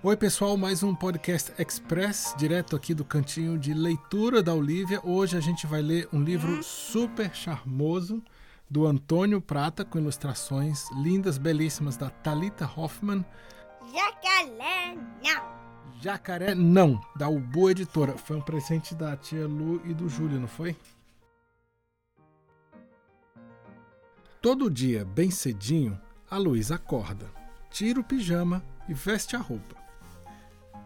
Oi, pessoal, mais um podcast express, direto aqui do cantinho de leitura da Olivia. Hoje a gente vai ler um livro super charmoso do Antônio Prata, com ilustrações lindas, belíssimas da Talita Hoffman. Jacaré, não. Jacaré Não, da Ubu Editora. Foi um presente da tia Lu e do Júlio, não foi? Todo dia, bem cedinho, a Luísa acorda, tira o pijama e veste a roupa.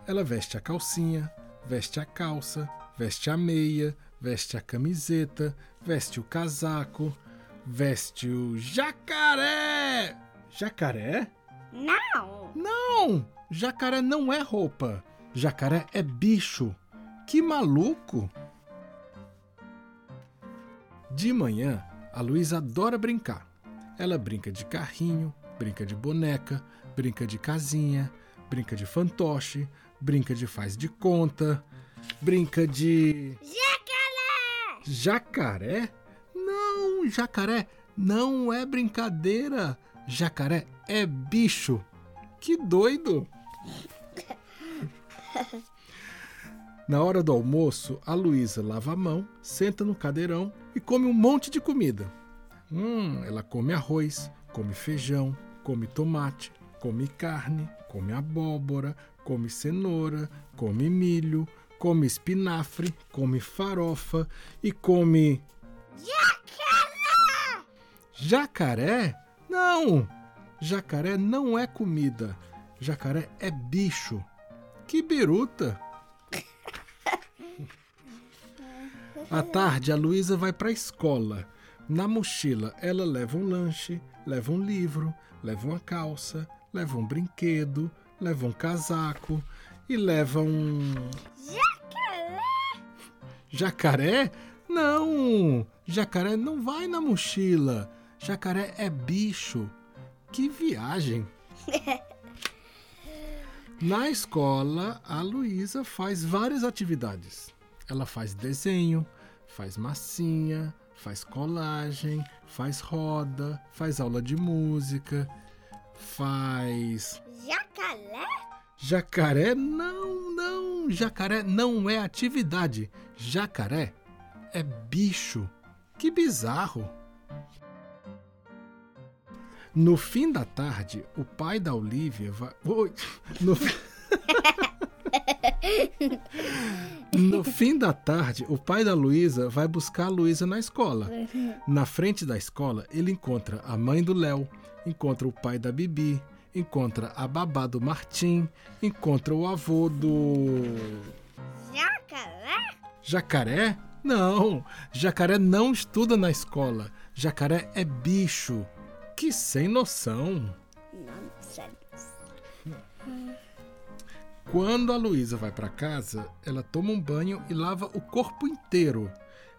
Ela veste a calcinha, veste a calça, veste a meia, veste a camiseta, veste o casaco, veste o jacaré. Jacaré? Não. Não! Jacaré não é roupa. Jacaré é bicho. Que maluco! De manhã, a Luísa adora brincar. Ela brinca de carrinho, brinca de boneca, brinca de casinha, brinca de fantoche, brinca de faz de conta, brinca de. Jacaré. Jacaré? Não, jacaré não é brincadeira. Jacaré é bicho. Que doido! Na hora do almoço, a Luísa lava a mão, senta no cadeirão e come um monte de comida. Hum, ela come arroz, come feijão, come tomate, come carne, come abóbora, come cenoura, come milho, come espinafre, come farofa e come. Jacaré. Jacaré? Não! Jacaré não é comida. Jacaré é bicho. Que biruta! À tarde, a Luísa vai para a escola. Na mochila, ela leva um lanche, leva um livro, leva uma calça, leva um brinquedo, leva um casaco e leva um. Jacaré. Jacaré? Não! Jacaré não vai na mochila. Jacaré é bicho. Que viagem! Na escola, a Luísa faz várias atividades. Ela faz desenho, faz massinha, faz colagem, faz roda, faz aula de música, faz. Jacaré. Jacaré? Não, não! Jacaré não é atividade. Jacaré é bicho. Que bizarro! No fim da tarde, o pai da Olivia vai. Oi! No... no fim da tarde, o pai da Luísa vai buscar a Luísa na escola. Na frente da escola, ele encontra a mãe do Léo, encontra o pai da Bibi, encontra a babá do Martim, encontra o avô do. Jacaré. Jacaré? Não! Jacaré não estuda na escola. Jacaré é bicho. Que sem noção! Nonsense. Quando a Luísa vai para casa, ela toma um banho e lava o corpo inteiro.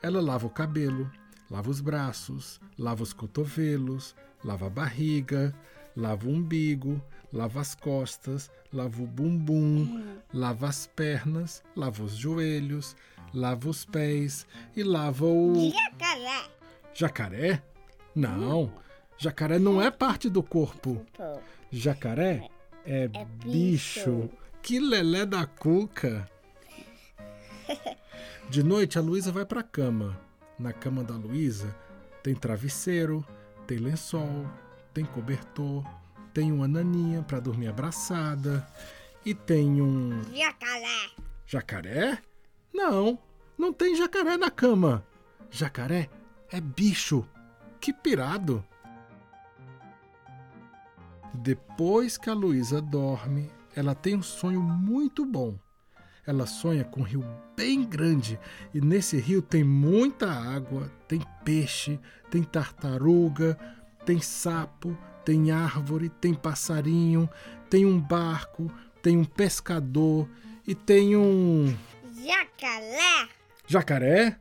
Ela lava o cabelo, lava os braços, lava os cotovelos, lava a barriga, lava o umbigo, lava as costas, lava o bumbum, lava as pernas, lava os joelhos, lava os pés e lava o. Jacaré. Jacaré? Não, jacaré não é parte do corpo. Jacaré é, É bicho. bicho. Que lelé da cuca. De noite, a Luísa vai pra cama. Na cama da Luísa tem travesseiro, tem lençol, tem cobertor, tem uma naninha pra dormir abraçada e tem um Jacaré. jacaré? Não, não tem jacaré na cama. Jacaré é bicho. Que pirado. Depois que a Luísa dorme, ela tem um sonho muito bom. Ela sonha com um rio bem grande e nesse rio tem muita água, tem peixe, tem tartaruga, tem sapo, tem árvore, tem passarinho, tem um barco, tem um pescador e tem um Jacaré. jacaré?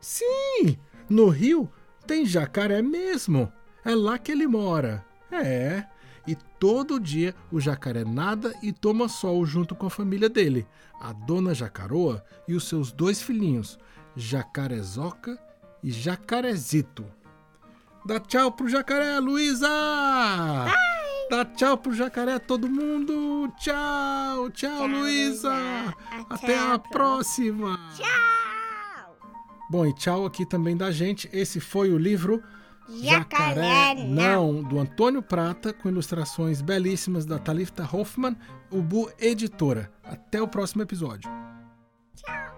Sim, no rio tem jacaré mesmo. É lá que ele mora. É. E todo dia o jacaré nada e toma sol junto com a família dele, a dona Jacaroa e os seus dois filhinhos, Jacarezoca e Jacarezito. Dá tchau pro jacaré, Luísa! Dá tchau pro jacaré, todo mundo. Tchau, tchau, Tchau, Luísa. Até, Até a próxima. Tchau! Bom, e tchau aqui também da gente. Esse foi o livro Jacaré Não, do Antônio Prata, com ilustrações belíssimas da Talita Hoffman, Ubu Editora. Até o próximo episódio. Tchau!